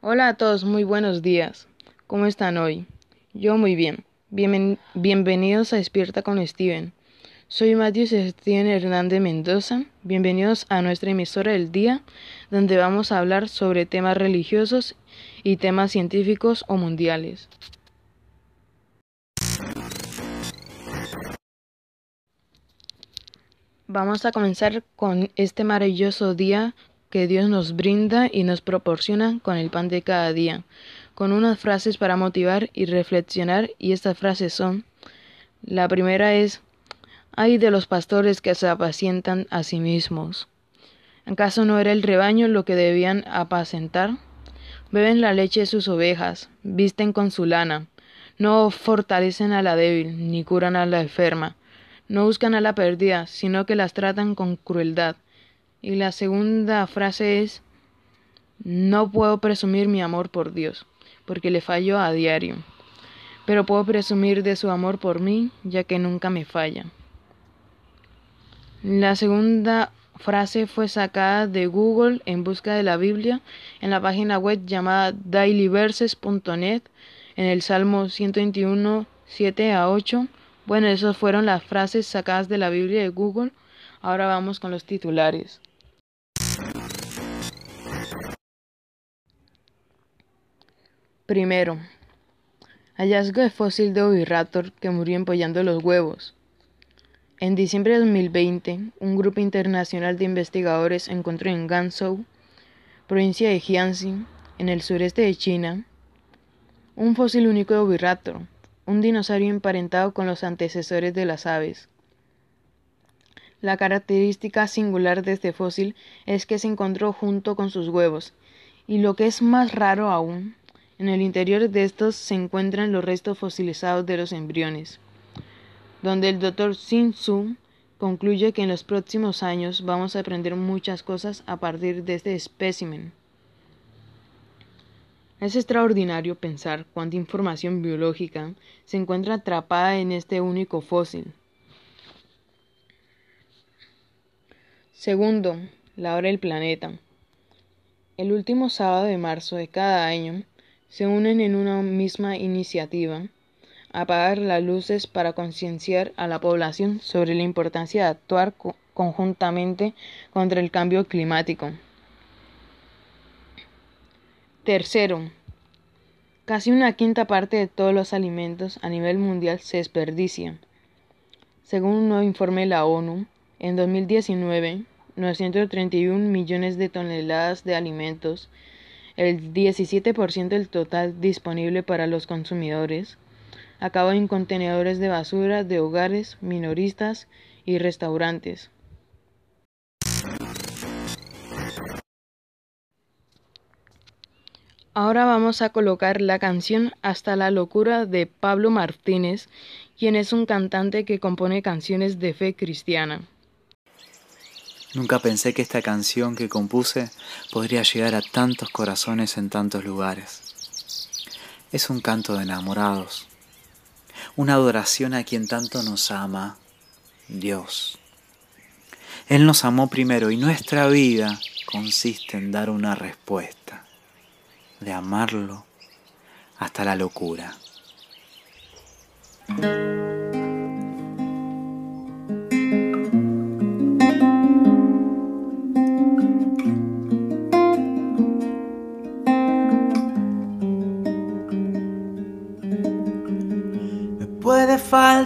Hola a todos, muy buenos días. ¿Cómo están hoy? Yo muy bien. bienvenidos a Despierta con Steven. Soy Matthew Steven Hernández Mendoza. Bienvenidos a nuestra emisora del día, donde vamos a hablar sobre temas religiosos y temas científicos o mundiales. Vamos a comenzar con este maravilloso día que Dios nos brinda y nos proporciona con el pan de cada día, con unas frases para motivar y reflexionar y estas frases son la primera es Ay de los pastores que se apacientan a sí mismos. ¿Acaso no era el rebaño lo que debían apacentar? Beben la leche de sus ovejas, visten con su lana, no fortalecen a la débil, ni curan a la enferma, no buscan a la perdida, sino que las tratan con crueldad y la segunda frase es, no puedo presumir mi amor por Dios, porque le fallo a diario, pero puedo presumir de su amor por mí, ya que nunca me falla. La segunda frase fue sacada de Google en busca de la Biblia en la página web llamada dailyverses.net en el Salmo 121, 7 a 8. Bueno, esas fueron las frases sacadas de la Biblia de Google. Ahora vamos con los titulares. Primero, hallazgo de fósil de Oviraptor que murió empollando los huevos. En diciembre de 2020, un grupo internacional de investigadores encontró en Ganzhou, provincia de Jiangxi, en el sureste de China, un fósil único de Oviraptor, un dinosaurio emparentado con los antecesores de las aves. La característica singular de este fósil es que se encontró junto con sus huevos, y lo que es más raro aún, en el interior de estos se encuentran los restos fosilizados de los embriones, donde el doctor Sin Su concluye que en los próximos años vamos a aprender muchas cosas a partir de este espécimen. Es extraordinario pensar cuánta información biológica se encuentra atrapada en este único fósil. Segundo, la hora del planeta. El último sábado de marzo de cada año, se unen en una misma iniciativa, apagar las luces para concienciar a la población sobre la importancia de actuar conjuntamente contra el cambio climático. Tercero, casi una quinta parte de todos los alimentos a nivel mundial se desperdicia. Según un nuevo informe de la ONU, en 2019, 931 millones de toneladas de alimentos el 17% del total disponible para los consumidores, acaba en contenedores de basura de hogares, minoristas y restaurantes. Ahora vamos a colocar la canción Hasta la locura de Pablo Martínez, quien es un cantante que compone canciones de fe cristiana. Nunca pensé que esta canción que compuse podría llegar a tantos corazones en tantos lugares. Es un canto de enamorados, una adoración a quien tanto nos ama, Dios. Él nos amó primero y nuestra vida consiste en dar una respuesta, de amarlo hasta la locura.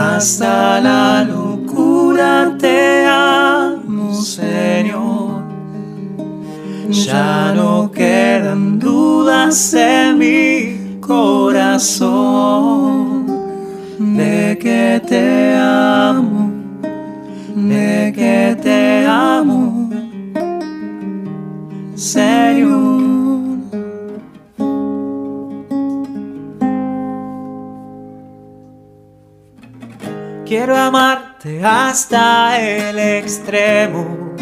Hasta la locura te amo, Señor. Ya no quedan dudas en mi corazón Quiero amarte hasta el extremo.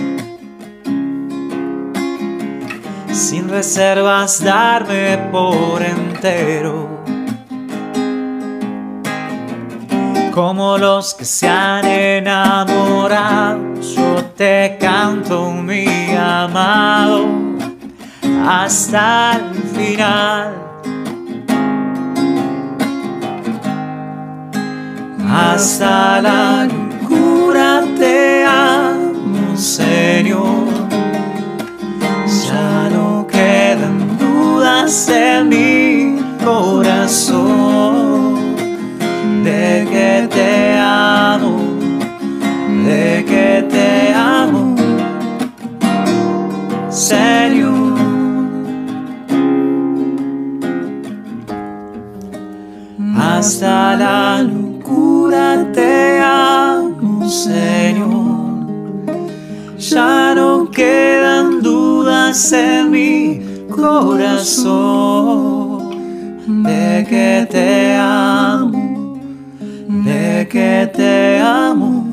Sin reservas darme por entero. Como los que se han enamorado, yo te canto mi amado hasta el final. Hasta la locura te amo, Señor. Ya no quedan dudas en mi corazón de que te amo, de que te amo, Señor. Hasta la luz Señor. Ya no quedan dudas en mi corazón de que te amo, de que te amo.